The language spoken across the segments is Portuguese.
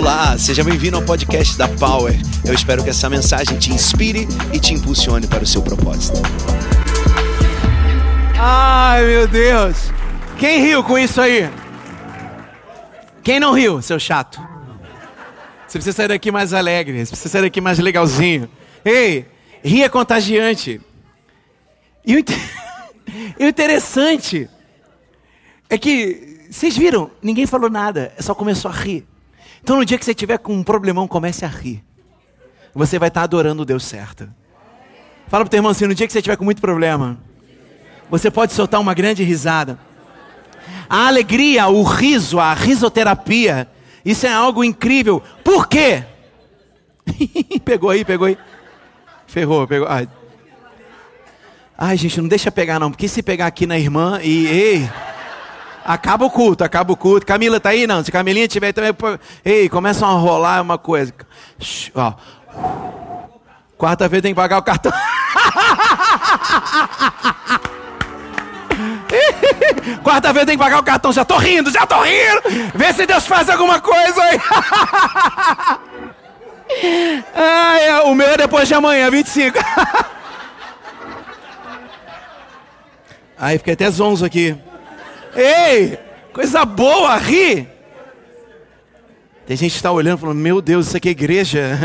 Olá, seja bem-vindo ao podcast da Power. Eu espero que essa mensagem te inspire e te impulsione para o seu propósito. Ai, meu Deus. Quem riu com isso aí? Quem não riu, seu chato? Você precisa sair daqui mais alegre, você precisa sair daqui mais legalzinho. Ei, rir é contagiante. E o, inter... e o interessante é que, vocês viram, ninguém falou nada, só começou a rir. Então no dia que você tiver com um problemão, comece a rir. Você vai estar adorando o Deus certo. Fala pro teu irmão assim, no dia que você tiver com muito problema, você pode soltar uma grande risada. A alegria, o riso, a risoterapia, isso é algo incrível. Por quê? pegou aí, pegou aí. Ferrou, pegou. Ai. Ai, gente, não deixa pegar não, porque se pegar aqui na irmã e ei, acaba o culto, acaba o culto. Camila tá aí não? Se Camilinha tiver também, ei, começa a rolar uma coisa. Quarta-feira tem que pagar o cartão. Quarta-feira tem que pagar o cartão. Já tô rindo, já tô rindo. Vê se Deus faz alguma coisa aí. Ai, o meu é depois de amanhã, 25. Aí fiquei até zonzo aqui. Ei, coisa boa, ri. Tem gente que está olhando e falando: Meu Deus, isso aqui é igreja.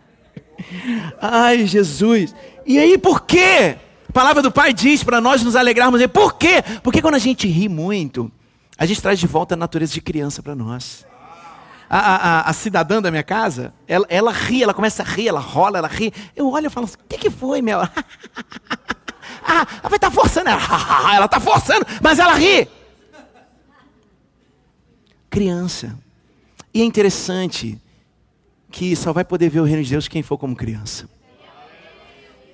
Ai, Jesus. E aí, por quê? A palavra do Pai diz para nós nos alegrarmos. Por quê? Porque quando a gente ri muito, a gente traz de volta a natureza de criança para nós. A, a, a, cidadã da minha casa, ela, ela ri, ela começa a rir, ela rola, ela ri. Eu olho e falo assim: o que, que foi, meu? ah, ela vai estar tá forçando, ela, ela está forçando, mas ela ri. Criança. E é interessante que só vai poder ver o reino de Deus quem for como criança.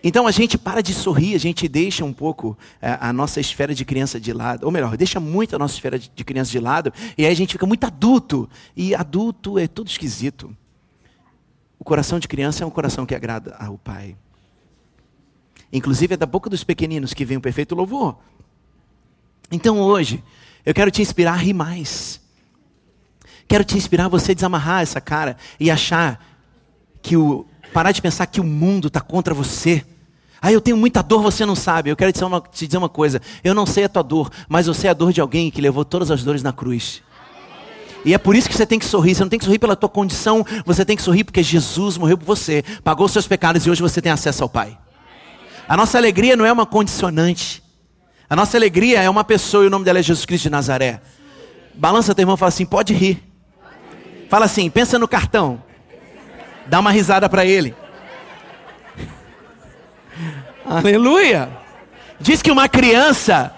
Então a gente para de sorrir, a gente deixa um pouco a, é, a nossa esfera de criança de lado, ou melhor, deixa muito a nossa esfera de criança de lado, e aí a gente fica muito adulto. E adulto é tudo esquisito. O coração de criança é um coração que agrada ao Pai. Inclusive é da boca dos pequeninos que vem o perfeito louvor. Então hoje, eu quero te inspirar a rir mais. Quero te inspirar a você desamarrar essa cara e achar que o. parar de pensar que o mundo está contra você ah, eu tenho muita dor, você não sabe. Eu quero te dizer, uma, te dizer uma coisa. Eu não sei a tua dor, mas eu sei a dor de alguém que levou todas as dores na cruz. E é por isso que você tem que sorrir. Você não tem que sorrir pela tua condição, você tem que sorrir porque Jesus morreu por você, pagou os seus pecados e hoje você tem acesso ao Pai. A nossa alegria não é uma condicionante. A nossa alegria é uma pessoa e o nome dela é Jesus Cristo de Nazaré. Balança teu irmão e fala assim: pode rir. Fala assim, pensa no cartão. Dá uma risada para ele. Aleluia! Diz que uma criança,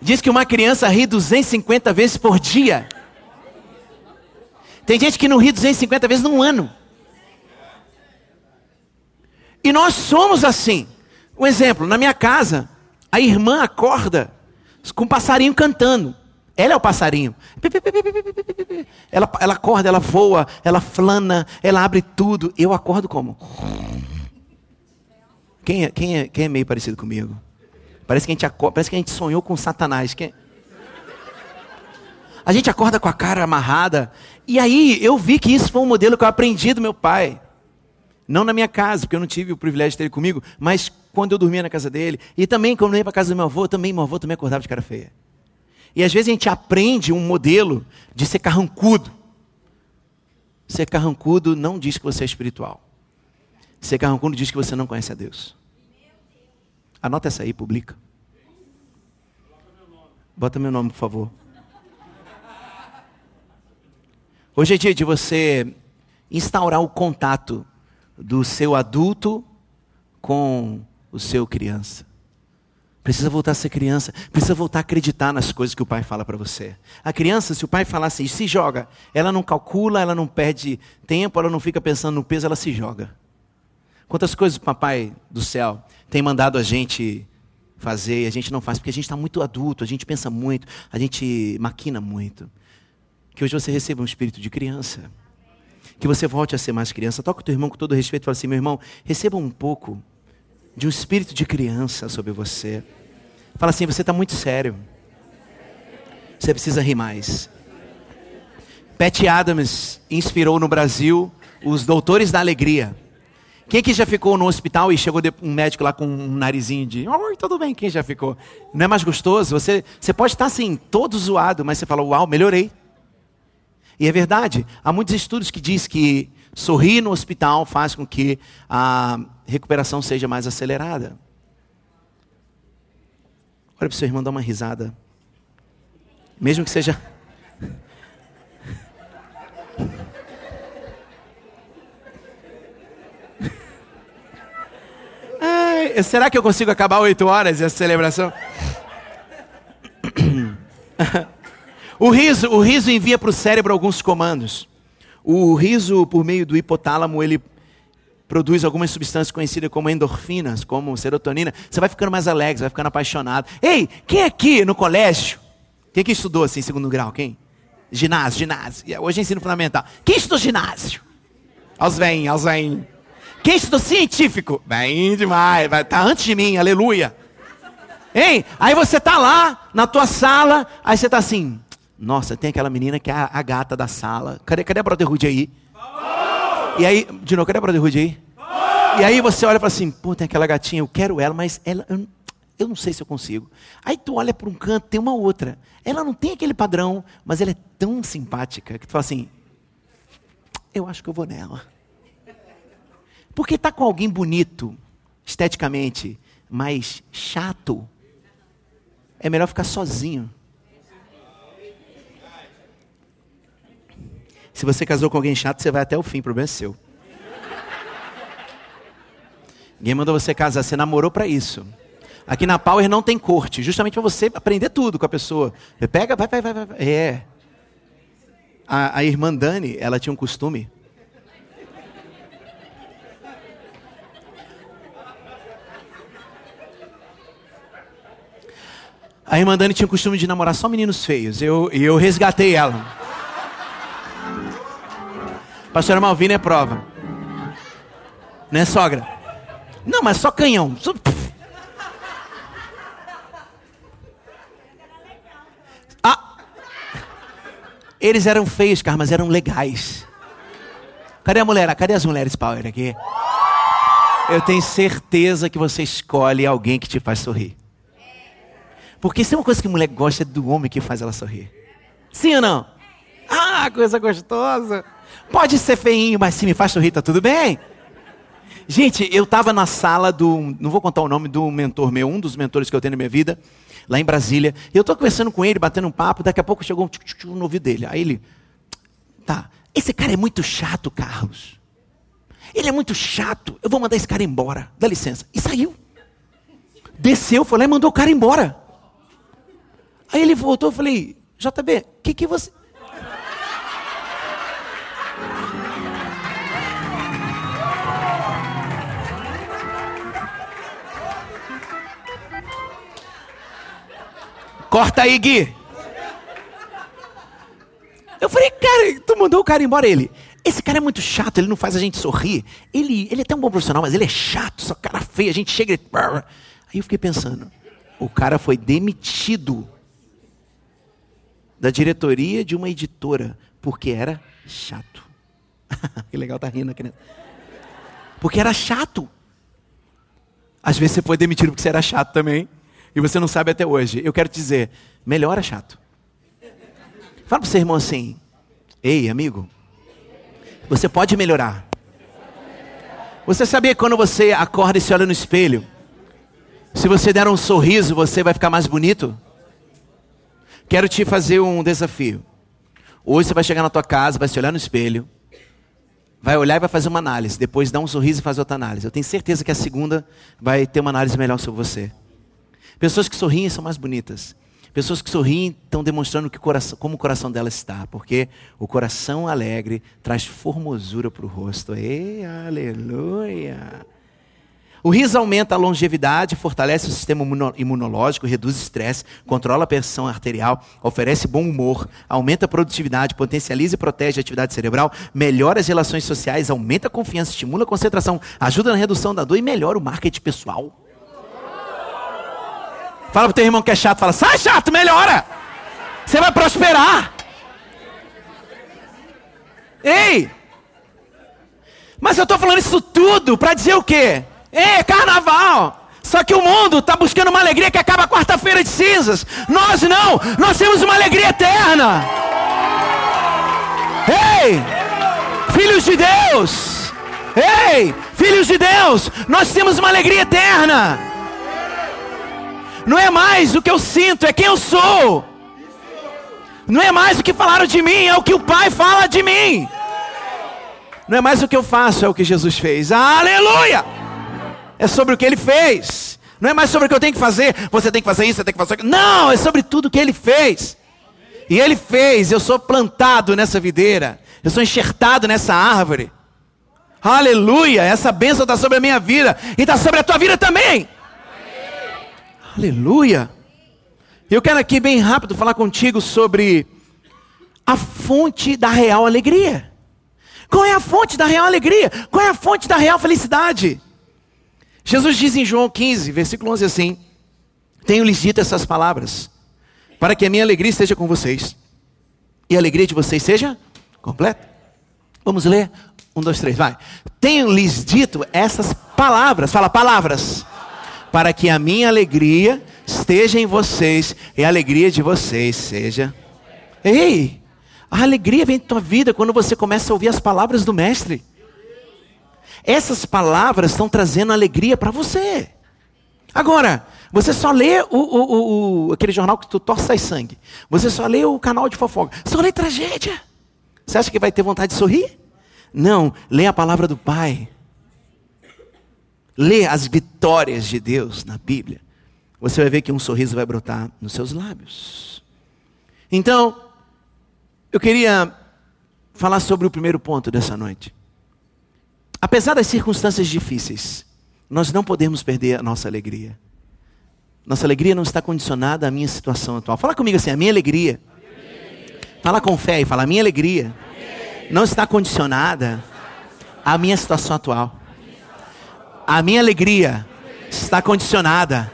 diz que uma criança ri 250 vezes por dia. Tem gente que não ri 250 vezes num ano. E nós somos assim. Um exemplo, na minha casa, a irmã acorda com um passarinho cantando. Ela é o passarinho. Ela, ela acorda, ela voa, ela flana, ela abre tudo. Eu acordo como? Quem é, quem é, quem é meio parecido comigo? Parece que a gente, acorda, parece que a gente sonhou com Satanás. Quem... A gente acorda com a cara amarrada. E aí eu vi que isso foi um modelo que eu aprendi do meu pai. Não na minha casa, porque eu não tive o privilégio de ter ele comigo, mas quando eu dormia na casa dele. E também quando eu ia para a casa do meu avô, também meu avô também acordava de cara feia. E às vezes a gente aprende um modelo de ser carrancudo. Ser carrancudo não diz que você é espiritual. Ser carrancudo diz que você não conhece a Deus. Anota essa aí, publica. Bota meu nome, por favor. Hoje é dia de você instaurar o contato do seu adulto com o seu criança. Precisa voltar a ser criança, precisa voltar a acreditar nas coisas que o pai fala para você. A criança, se o pai falar assim, se joga, ela não calcula, ela não perde tempo, ela não fica pensando no peso, ela se joga. Quantas coisas o papai do céu tem mandado a gente fazer e a gente não faz, porque a gente está muito adulto, a gente pensa muito, a gente maquina muito. Que hoje você receba um espírito de criança. Que você volte a ser mais criança. Toca o teu irmão com todo respeito e fala assim: meu irmão, receba um pouco de um espírito de criança sobre você. Fala assim: você está muito sério. Você precisa rir mais. Pat Adams inspirou no Brasil os doutores da alegria. Quem que já ficou no hospital e chegou um médico lá com um narizinho de, oi, tudo bem, quem já ficou? Não é mais gostoso? Você, você pode estar assim, todo zoado, mas você fala, uau, melhorei. E é verdade, há muitos estudos que diz que sorrir no hospital faz com que a recuperação seja mais acelerada. Olha para o seu irmão dar uma risada. Mesmo que seja. Ai, será que eu consigo acabar oito horas essa celebração? o riso, o riso envia para o cérebro alguns comandos. O riso, por meio do hipotálamo, ele produz algumas substâncias conhecidas como endorfinas, como serotonina. Você vai ficando mais alegre, vai ficando apaixonado. Ei, quem aqui no colégio? Quem que estudou assim, segundo grau? Quem? Ginásio, ginásio. Hoje é ensino fundamental. Quem estudou ginásio? Aos vem, aos vem. Quem estudou científico? Bem demais, vai tá antes de mim, aleluia. Hein? Aí você tá lá na tua sala, aí você tá assim, nossa, tem aquela menina que é a, a gata da sala. Cadê, cadê a Brotherhood aí? E aí, de novo, cadê a Brotherhood aí? E aí você olha e fala assim, pô, tem aquela gatinha, eu quero ela, mas ela, eu, eu não sei se eu consigo. Aí tu olha para um canto, tem uma outra. Ela não tem aquele padrão, mas ela é tão simpática que tu fala assim, eu acho que eu vou nela. Porque tá com alguém bonito, esteticamente, mas chato, é melhor ficar sozinho. Se você casou com alguém chato, você vai até o fim, o problema é seu. Ninguém mandou você casar, você namorou para isso. Aqui na Power não tem corte, justamente para você aprender tudo com a pessoa. Você pega, vai, vai, vai, vai. É. A, a irmã Dani, ela tinha um costume. A irmã Dani tinha o costume de namorar só meninos feios. Eu, eu resgatei ela. Pastora Malvina é prova. Né, sogra? Não, mas só canhão. Ah! Eles eram feios, cara, mas eram legais. Cadê a mulher? Cadê as mulheres power aqui? Eu tenho certeza que você escolhe alguém que te faz sorrir. Porque se é uma coisa que mulher gosta é do homem que faz ela sorrir. Sim ou não? Ah, coisa gostosa. Pode ser feinho, mas se me faz sorrir, tá tudo bem. Gente, eu estava na sala do. Não vou contar o nome do mentor meu, um dos mentores que eu tenho na minha vida, lá em Brasília. Eu estou conversando com ele, batendo um papo, daqui a pouco chegou um tchuc, tchuc, no ouvido dele. Aí ele. Tá, esse cara é muito chato, Carlos. Ele é muito chato. Eu vou mandar esse cara embora. Dá licença. E saiu. Desceu, foi lá e mandou o cara embora. Aí ele voltou, eu falei, JB, o que, que você. Corta aí, Gui. Eu falei, cara, tu mandou o cara embora. Ele, esse cara é muito chato, ele não faz a gente sorrir. Ele, ele é tão bom profissional, mas ele é chato, só cara feio. A gente chega e. Aí eu fiquei pensando, o cara foi demitido da diretoria de uma editora porque era chato. que legal tá rindo aqui, né? Porque era chato. Às vezes você foi demitido porque você era chato também. E você não sabe até hoje. Eu quero te dizer, melhora chato. Fala para o seu irmão assim: Ei, amigo, você pode melhorar. Você sabia que quando você acorda e se olha no espelho, se você der um sorriso, você vai ficar mais bonito? Quero te fazer um desafio. Hoje você vai chegar na tua casa, vai se olhar no espelho, vai olhar e vai fazer uma análise. Depois dá um sorriso e faz outra análise. Eu tenho certeza que a segunda vai ter uma análise melhor sobre você. Pessoas que sorriem são mais bonitas. Pessoas que sorriem estão demonstrando que coração, como o coração dela está, porque o coração alegre traz formosura para o rosto. Ei, aleluia! O riso aumenta a longevidade, fortalece o sistema imunológico, reduz estresse, controla a pressão arterial, oferece bom humor, aumenta a produtividade, potencializa e protege a atividade cerebral, melhora as relações sociais, aumenta a confiança, estimula a concentração, ajuda na redução da dor e melhora o marketing pessoal. Fala pro teu irmão que é chato, fala, sai chato, melhora. Você vai prosperar. Ei! Mas eu estou falando isso tudo para dizer o quê? É carnaval! Só que o mundo está buscando uma alegria que acaba quarta-feira de cinzas. Nós não, nós temos uma alegria eterna. Ei, filhos de Deus, ei, filhos de Deus, nós temos uma alegria eterna. Não é mais o que eu sinto, é quem eu sou. Não é mais o que falaram de mim, é o que o Pai fala de mim. Não é mais o que eu faço, é o que Jesus fez. Aleluia! É sobre o que ele fez. Não é mais sobre o que eu tenho que fazer. Você tem que fazer isso, você tem que fazer aquilo. Não, é sobre tudo que ele fez. E ele fez, eu sou plantado nessa videira. Eu sou enxertado nessa árvore. Aleluia! Essa bênção está sobre a minha vida e está sobre a tua vida também. Aleluia! Eu quero aqui bem rápido falar contigo sobre a fonte da real alegria. Qual é a fonte da real alegria? Qual é a fonte da real felicidade? Jesus diz em João 15, versículo 11 assim: Tenho-lhes dito essas palavras, para que a minha alegria esteja com vocês e a alegria de vocês seja completa. Vamos ler? Um, dois, três, vai. Tenho-lhes dito essas palavras, fala palavras, para que a minha alegria esteja em vocês e a alegria de vocês seja. Ei, a alegria vem da tua vida quando você começa a ouvir as palavras do Mestre. Essas palavras estão trazendo alegria para você. Agora, você só lê o, o, o, aquele jornal que tu torce sangue. Você só lê o canal de fofoca. Só lê tragédia. Você acha que vai ter vontade de sorrir? Não, lê a palavra do Pai. Lê as vitórias de Deus na Bíblia você vai ver que um sorriso vai brotar nos seus lábios. Então, eu queria falar sobre o primeiro ponto dessa noite. Apesar das circunstâncias difíceis, nós não podemos perder a nossa alegria. Nossa alegria não está condicionada à minha situação atual. Fala comigo assim, a minha alegria. Fala com fé e fala, a minha alegria não está condicionada à minha situação atual. A minha alegria está condicionada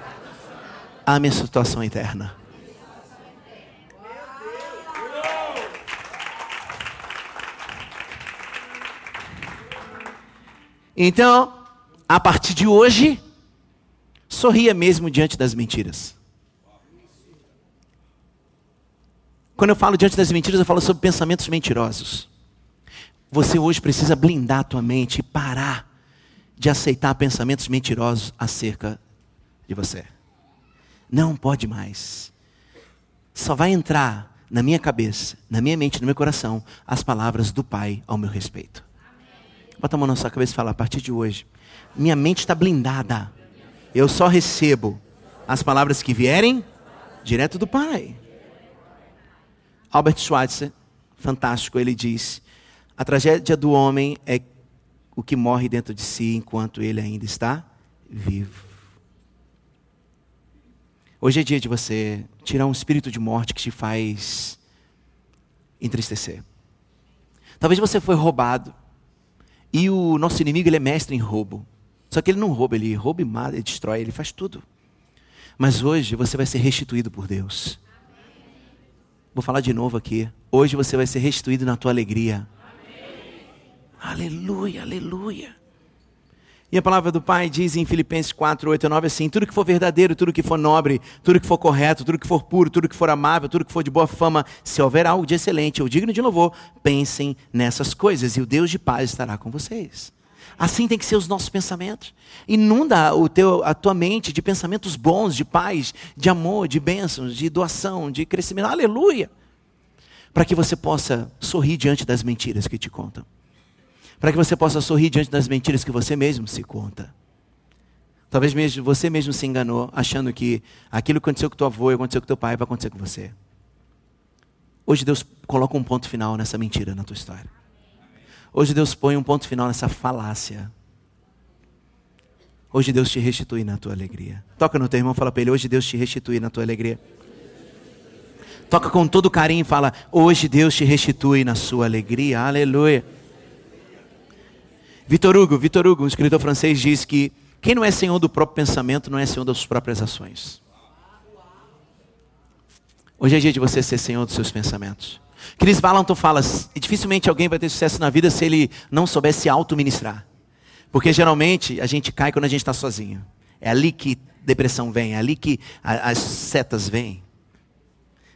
a minha situação interna. Então, a partir de hoje, sorria mesmo diante das mentiras. Quando eu falo diante das mentiras, eu falo sobre pensamentos mentirosos. Você hoje precisa blindar a tua mente e parar de aceitar pensamentos mentirosos acerca de você. Não pode mais. Só vai entrar na minha cabeça, na minha mente, no meu coração, as palavras do Pai ao meu respeito. Bota a mão na sua cabeça e fala: a partir de hoje, minha mente está blindada. Eu só recebo as palavras que vierem direto do Pai. Albert Schweitzer, fantástico, ele diz: a tragédia do homem é o que morre dentro de si enquanto ele ainda está vivo. Hoje é dia de você tirar um espírito de morte que te faz entristecer. Talvez você foi roubado. E o nosso inimigo ele é mestre em roubo. Só que ele não rouba, ele rouba e mata, ele destrói, ele faz tudo. Mas hoje você vai ser restituído por Deus. Vou falar de novo aqui. Hoje você vai ser restituído na tua alegria. Aleluia, aleluia. E a palavra do Pai diz em Filipenses 4, 8 e 9 assim: tudo que for verdadeiro, tudo que for nobre, tudo que for correto, tudo que for puro, tudo que for amável, tudo que for de boa fama, se houver algo de excelente ou digno de louvor, pensem nessas coisas e o Deus de paz estará com vocês. Assim tem que ser os nossos pensamentos. Inunda o teu, a tua mente de pensamentos bons, de paz, de amor, de bênçãos, de doação, de crescimento. Aleluia! Para que você possa sorrir diante das mentiras que te contam para que você possa sorrir diante das mentiras que você mesmo se conta. Talvez mesmo você mesmo se enganou, achando que aquilo que aconteceu com teu avô aconteceu com teu pai vai acontecer com você. Hoje Deus coloca um ponto final nessa mentira na tua história. Hoje Deus põe um ponto final nessa falácia. Hoje Deus te restitui na tua alegria. Toca no teu irmão, fala para ele: hoje Deus te restitui na tua alegria. Toca com todo carinho e fala: hoje Deus te restitui na sua alegria. Aleluia. Vitor Hugo, Vitor Hugo, um escritor francês, diz que quem não é senhor do próprio pensamento não é senhor das próprias ações. Hoje é dia de você ser senhor dos seus pensamentos. Chris Valentin fala: dificilmente alguém vai ter sucesso na vida se ele não souber se auto-ministrar. Porque geralmente a gente cai quando a gente está sozinho. É ali que depressão vem, é ali que as setas vêm.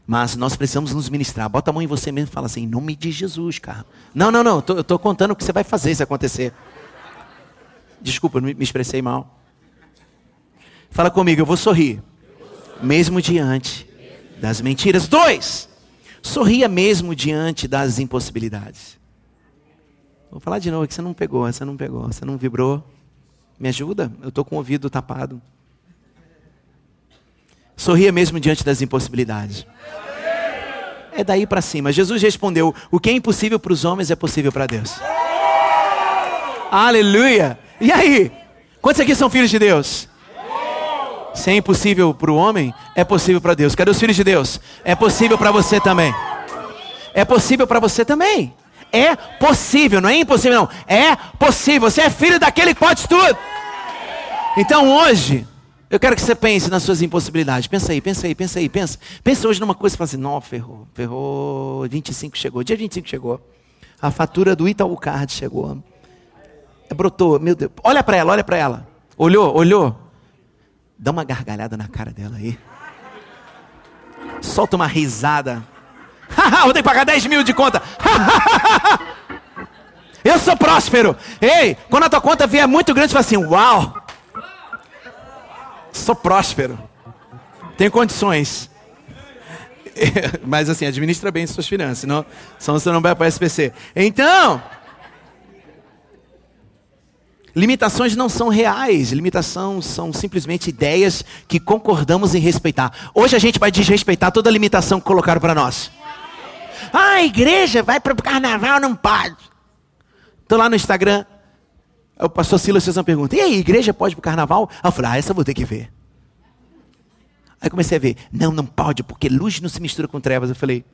Mas nós precisamos nos ministrar. Bota a mão em você mesmo e fala assim, em nome de Jesus, cara. Não, não, não, eu estou contando o que você vai fazer se acontecer. Desculpa, me, me expressei mal. Fala comigo, eu vou sorrir. Mesmo diante das mentiras. Dois, sorria mesmo diante das impossibilidades. Vou falar de novo, que você não pegou, você não pegou, você não vibrou. Me ajuda? Eu estou com o ouvido tapado. Sorria mesmo diante das impossibilidades. É daí para cima. Jesus respondeu: O que é impossível para os homens é possível para Deus. Aleluia! E aí? Quantos aqui são filhos de Deus? Se é impossível para o homem, é possível para Deus. Cadê os filhos de Deus? É possível para você também. É possível para você também. É possível, não é impossível, não. É possível. Você é filho daquele que pode tudo. Então hoje, eu quero que você pense nas suas impossibilidades. Pensa aí, pensa aí, pensa aí, pensa. Pensa hoje numa coisa e fala assim: não, ferrou, ferrou. 25 chegou, dia 25 chegou. A fatura do Itaú Card chegou. Brotou, meu Deus. Olha para ela, olha para ela. Olhou, olhou. Dá uma gargalhada na cara dela aí. Solta uma risada. Vou ter que pagar 10 mil de conta. Eu sou próspero. Ei, quando a tua conta vier muito grande, você fala assim: Uau, sou próspero. Tenho condições. Mas assim, administra bem suas finanças, senão, senão você não vai para SPC. Então, Limitações não são reais, limitações são simplesmente ideias que concordamos em respeitar. Hoje a gente vai desrespeitar toda a limitação que colocaram para nós. Ah, a igreja vai para o carnaval, não pode. Estou lá no Instagram, o pastor Silas fez uma pergunta: e aí, igreja pode para o carnaval? eu falei: ah, essa eu vou ter que ver. Aí comecei a ver: não, não pode, porque luz não se mistura com trevas. Eu falei: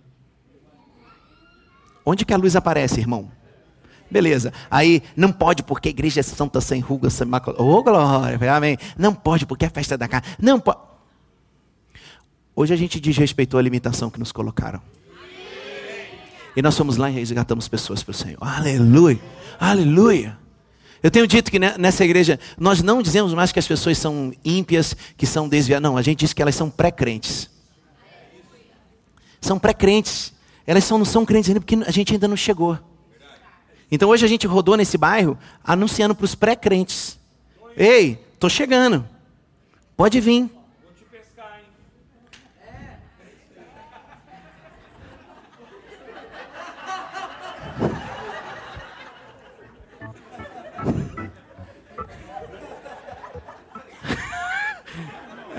onde que a luz aparece, irmão? Beleza. Aí, não pode porque a igreja é santa, sem ruga, sem macula. Oh, glória, amém. Não pode porque é festa da casa. Não pode. Hoje a gente desrespeitou a limitação que nos colocaram. E nós fomos lá e resgatamos pessoas para o Senhor. Aleluia. Aleluia. Eu tenho dito que nessa igreja nós não dizemos mais que as pessoas são ímpias, que são desviadas. Não, a gente diz que elas são pré-crentes. São pré-crentes. Elas são, não são crentes ainda porque a gente ainda não chegou. Então hoje a gente rodou nesse bairro anunciando para os pré-crentes: Ei, tô chegando. Pode vir.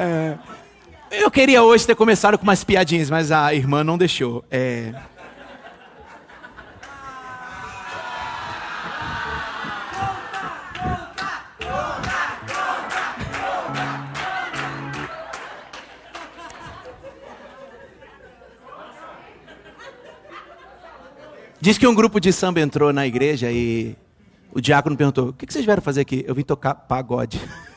É, eu queria hoje ter começado com umas piadinhas, mas a irmã não deixou. É... Diz que um grupo de samba entrou na igreja e o diácono perguntou: O que vocês vieram fazer aqui? Eu vim tocar pagode.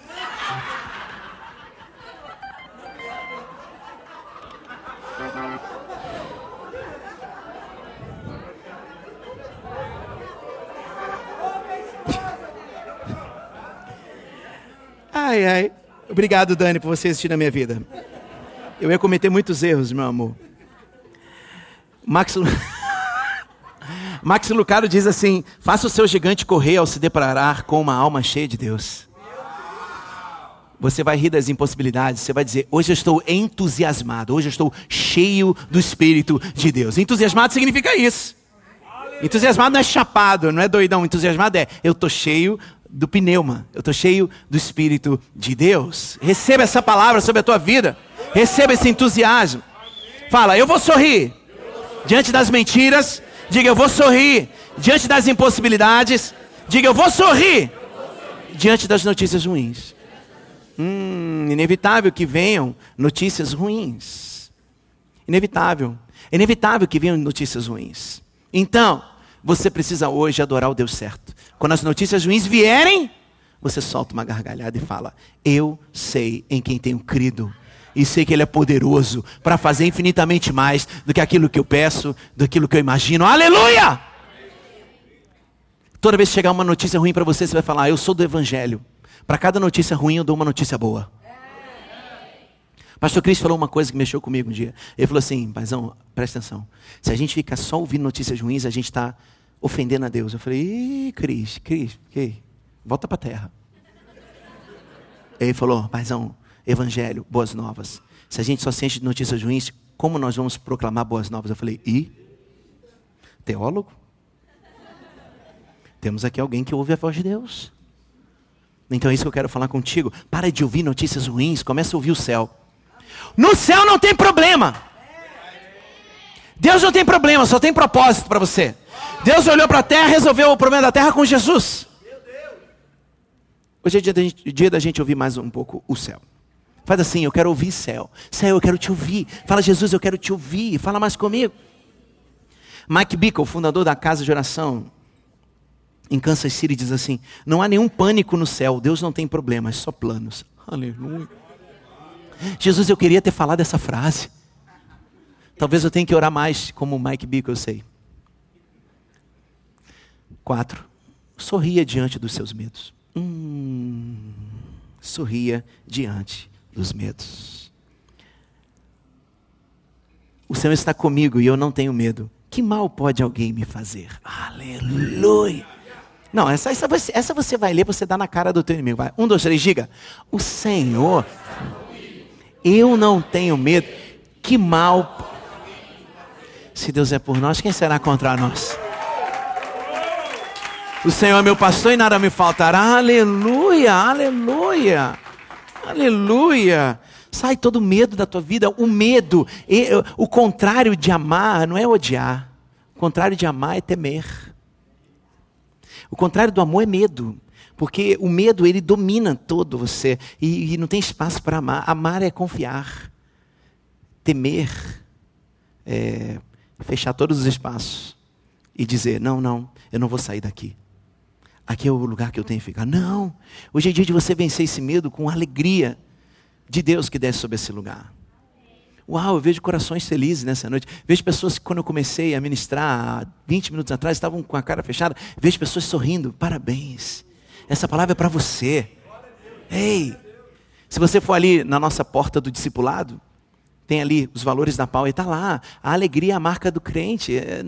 Ai, ai. Obrigado, Dani, por você existir na minha vida. Eu ia cometer muitos erros, meu amor. Max. Max Lucado diz assim: faça o seu gigante correr ao se deparar com uma alma cheia de Deus. Você vai rir das impossibilidades, você vai dizer: hoje eu estou entusiasmado, hoje eu estou cheio do Espírito de Deus. Entusiasmado significa isso. Entusiasmado não é chapado, não é doidão. Entusiasmado é eu estou cheio do pneuma, eu estou cheio do Espírito de Deus. Receba essa palavra sobre a tua vida, receba esse entusiasmo. Fala, eu vou sorrir diante das mentiras Diga, eu vou sorrir diante das impossibilidades. Diga, eu vou sorrir diante das notícias ruins. Hum, inevitável que venham notícias ruins. Inevitável. Inevitável que venham notícias ruins. Então, você precisa hoje adorar o Deus certo. Quando as notícias ruins vierem, você solta uma gargalhada e fala: Eu sei em quem tenho crido e sei que Ele é poderoso para fazer infinitamente mais do que aquilo que eu peço, do que eu imagino. Aleluia! Toda vez que chegar uma notícia ruim para você, você vai falar: Eu sou do Evangelho. Para cada notícia ruim, eu dou uma notícia boa. Pastor Cris falou uma coisa que mexeu comigo um dia. Ele falou assim: Paizão, presta atenção. Se a gente fica só ouvindo notícias ruins, a gente está ofendendo a Deus. Eu falei: Ih, Cris, Cris, que? volta para a terra. Ele falou: Paizão, evangelho, boas novas. Se a gente só sente notícias ruins, como nós vamos proclamar boas novas? Eu falei: E? Teólogo? Temos aqui alguém que ouve a voz de Deus. Então é isso que eu quero falar contigo. Para de ouvir notícias ruins, começa a ouvir o céu. No céu não tem problema. Deus não tem problema, só tem propósito para você. Deus olhou para a terra, resolveu o problema da terra com Jesus. Hoje é dia da, gente, dia da gente ouvir mais um pouco o céu. Faz assim, eu quero ouvir céu. Céu, eu quero te ouvir. Fala, Jesus, eu quero te ouvir. Fala mais comigo. Mike Bickle, fundador da Casa de Oração em Kansas City, diz assim: Não há nenhum pânico no céu. Deus não tem problemas, só planos. Aleluia. Jesus, eu queria ter falado essa frase. Talvez eu tenha que orar mais, como Mike Bickle, eu sei. Quatro. Sorria diante dos seus medos. Hum, sorria diante dos medos. O Senhor está comigo e eu não tenho medo. Que mal pode alguém me fazer? Aleluia. Não, essa, essa, você, essa você vai ler, você dá na cara do teu inimigo. Vai. Um, dois, três, diga. O Senhor eu não tenho medo. Que mal. Se Deus é por nós, quem será contra nós? O Senhor é meu pastor e nada me faltará. Aleluia, aleluia, aleluia. Sai todo medo da tua vida. O medo, o contrário de amar não é odiar. O contrário de amar é temer. O contrário do amor é medo. Porque o medo, ele domina todo você. E, e não tem espaço para amar. Amar é confiar. Temer é fechar todos os espaços. E dizer: não, não, eu não vou sair daqui. Aqui é o lugar que eu tenho que ficar. Não. Hoje é dia de você vencer esse medo com a alegria de Deus que desce sobre esse lugar. Uau, eu vejo corações felizes nessa noite. Vejo pessoas que, quando eu comecei a ministrar 20 minutos atrás, estavam com a cara fechada. Vejo pessoas sorrindo. Parabéns. Essa palavra é para você. Ei, se você for ali na nossa porta do discipulado, tem ali os valores da pau e está lá. A alegria é a marca do crente. É,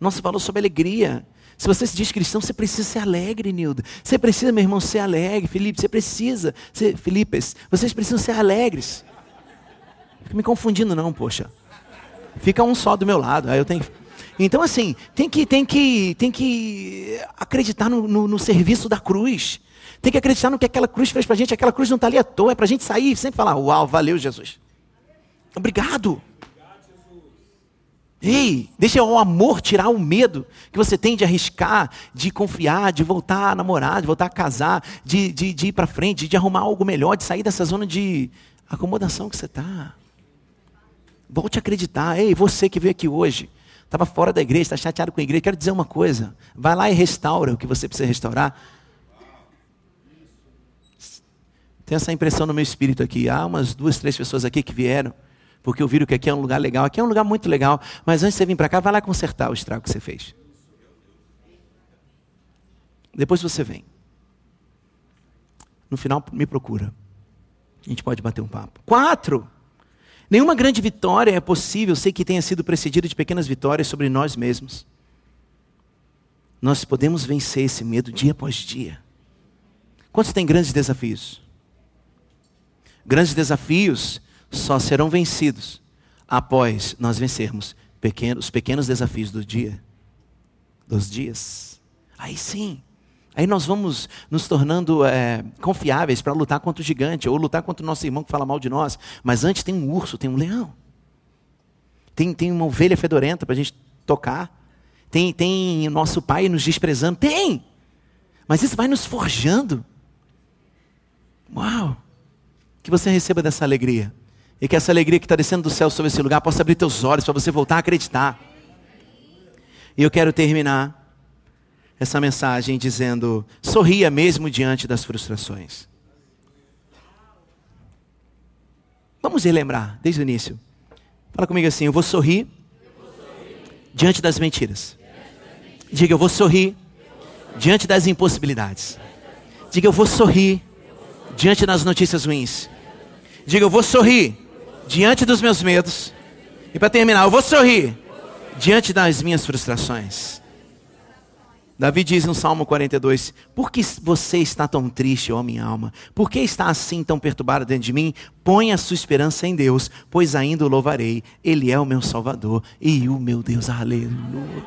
nosso valor sobre alegria. Se você se diz cristão, você precisa ser alegre, Nildo. Você precisa, meu irmão, ser alegre. Felipe, você precisa ser. Filipes, vocês precisam ser alegres. Fica me confundindo, não, poxa. Fica um só do meu lado. Aí eu tenho. Então, assim, tem que, tem que, tem que acreditar no, no, no serviço da cruz. Tem que acreditar no que aquela cruz fez para a gente. Aquela cruz não está ali à toa, é para a gente sair e sempre falar: Uau, valeu, Jesus. Obrigado. Ei, deixa o amor tirar o medo que você tem de arriscar, de confiar, de voltar a namorar, de voltar a casar, de, de, de ir para frente, de, arrumar algo melhor, de sair dessa zona de acomodação que você está. Volte a acreditar. Ei, você que veio aqui hoje, estava fora da igreja, está chateado com a igreja, quero dizer uma coisa: vai lá e restaura o que você precisa restaurar. Tenho essa impressão no meu espírito aqui. Há umas duas, três pessoas aqui que vieram, porque ouviram que aqui é um lugar legal. Aqui é um lugar muito legal, mas antes de você vir para cá, vai lá consertar o estrago que você fez. Depois você vem. No final, me procura. A gente pode bater um papo. Quatro. Nenhuma grande vitória é possível sem que tenha sido precedida de pequenas vitórias sobre nós mesmos. Nós podemos vencer esse medo dia após dia. Quantos têm grandes desafios? Grandes desafios só serão vencidos após nós vencermos pequenos, os pequenos desafios do dia, dos dias. Aí sim, Aí nós vamos nos tornando é, confiáveis para lutar contra o gigante, ou lutar contra o nosso irmão que fala mal de nós. Mas antes tem um urso, tem um leão. Tem, tem uma ovelha fedorenta para a gente tocar. Tem, tem nosso pai nos desprezando. Tem! Mas isso vai nos forjando. Uau! Que você receba dessa alegria. E que essa alegria que está descendo do céu sobre esse lugar possa abrir teus olhos para você voltar a acreditar. E eu quero terminar essa mensagem dizendo: sorria mesmo diante das frustrações. Vamos relembrar desde o início. Fala comigo assim: eu vou sorrir, diante das mentiras. Diga, eu vou sorrir diante das impossibilidades. Diga, eu vou sorrir diante das notícias ruins. Diga, eu vou sorrir diante dos meus medos. E para terminar, eu vou sorrir diante das minhas frustrações. Davi diz no Salmo 42: Por que você está tão triste, ó minha alma? Por que está assim tão perturbado dentro de mim? Põe a sua esperança em Deus, pois ainda o louvarei. Ele é o meu Salvador e o meu Deus. Aleluia.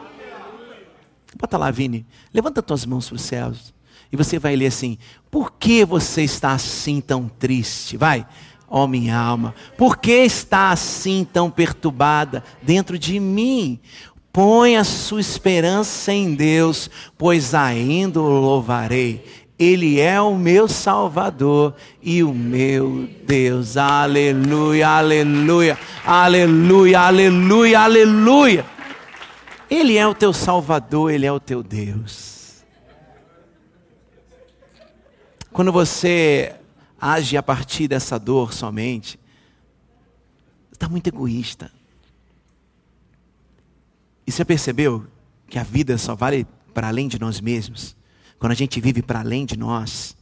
Bota lá, Vini. Levanta tuas mãos para os céus. E você vai ler assim: Por que você está assim tão triste? Vai. Ó oh, minha alma, por que está assim tão perturbada dentro de mim? Põe a sua esperança em Deus, pois ainda o louvarei. Ele é o meu Salvador e o meu Deus. Aleluia, aleluia, aleluia, aleluia, aleluia. Ele é o teu Salvador, Ele é o teu Deus. Quando você age a partir dessa dor somente, está muito egoísta. E você percebeu que a vida só vale para além de nós mesmos? Quando a gente vive para além de nós,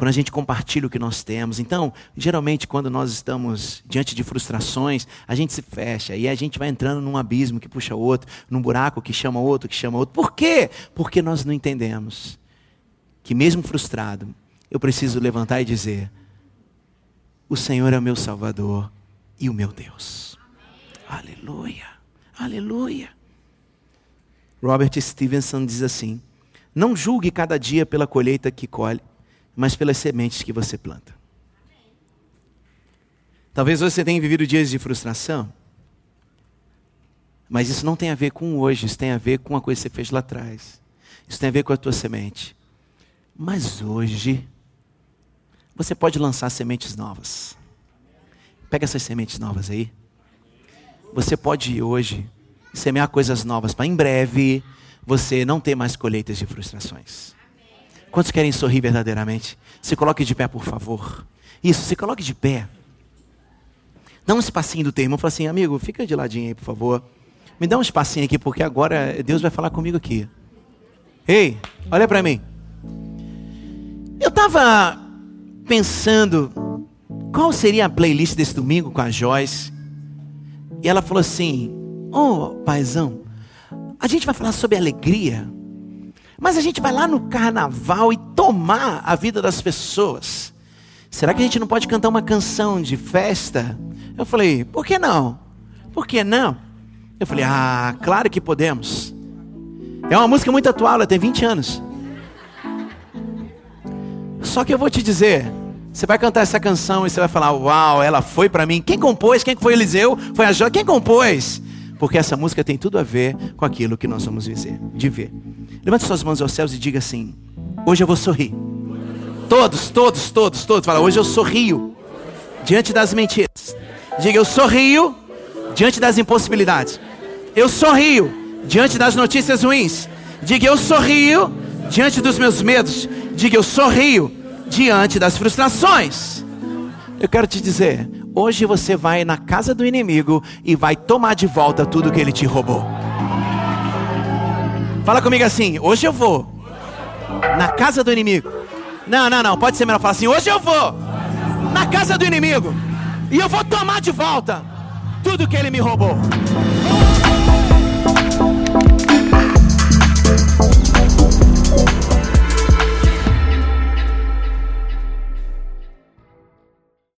quando a gente compartilha o que nós temos. Então, geralmente, quando nós estamos diante de frustrações, a gente se fecha e a gente vai entrando num abismo que puxa outro, num buraco que chama outro, que chama outro. Por quê? Porque nós não entendemos que, mesmo frustrado, eu preciso levantar e dizer: O Senhor é o meu Salvador e o meu Deus. Aleluia, aleluia. Robert Stevenson diz assim: Não julgue cada dia pela colheita que colhe, mas pelas sementes que você planta. Talvez você tenha vivido dias de frustração, mas isso não tem a ver com hoje, isso tem a ver com a coisa que você fez lá atrás. Isso tem a ver com a tua semente. Mas hoje, você pode lançar sementes novas. Pega essas sementes novas aí. Você pode hoje semear coisas novas para em breve você não ter mais colheitas de frustrações. Quantos querem sorrir verdadeiramente? Se coloque de pé, por favor. Isso, se coloque de pé. Dá um espacinho do teu irmão. Fala assim, amigo, fica de ladinho aí, por favor. Me dá um espacinho aqui, porque agora Deus vai falar comigo aqui. Ei, olha para mim. Eu estava pensando qual seria a playlist desse domingo com a Joyce. E ela falou assim: Oh, paizão, a gente vai falar sobre alegria, mas a gente vai lá no carnaval e tomar a vida das pessoas. Será que a gente não pode cantar uma canção de festa? Eu falei, por que não? Por que não? Eu falei, ah, claro que podemos. É uma música muito atual, ela tem 20 anos. Só que eu vou te dizer, você vai cantar essa canção e você vai falar, uau, ela foi para mim. Quem compôs? Quem foi Eliseu? Foi a Jó? Quem compôs? porque essa música tem tudo a ver com aquilo que nós vamos dizer, de ver. Levante suas mãos aos céus e diga assim: Hoje eu vou sorrir. Todos, todos, todos, todos. Fala, hoje eu sorrio diante das mentiras. Diga, eu sorrio diante das impossibilidades. Eu sorrio diante das notícias ruins. Diga, eu sorrio diante dos meus medos. Diga, eu sorrio diante das frustrações. Eu quero te dizer, Hoje você vai na casa do inimigo e vai tomar de volta tudo que ele te roubou. Fala comigo assim: hoje eu vou na casa do inimigo. Não, não, não, pode ser melhor falar assim: hoje eu vou na casa do inimigo e eu vou tomar de volta tudo que ele me roubou.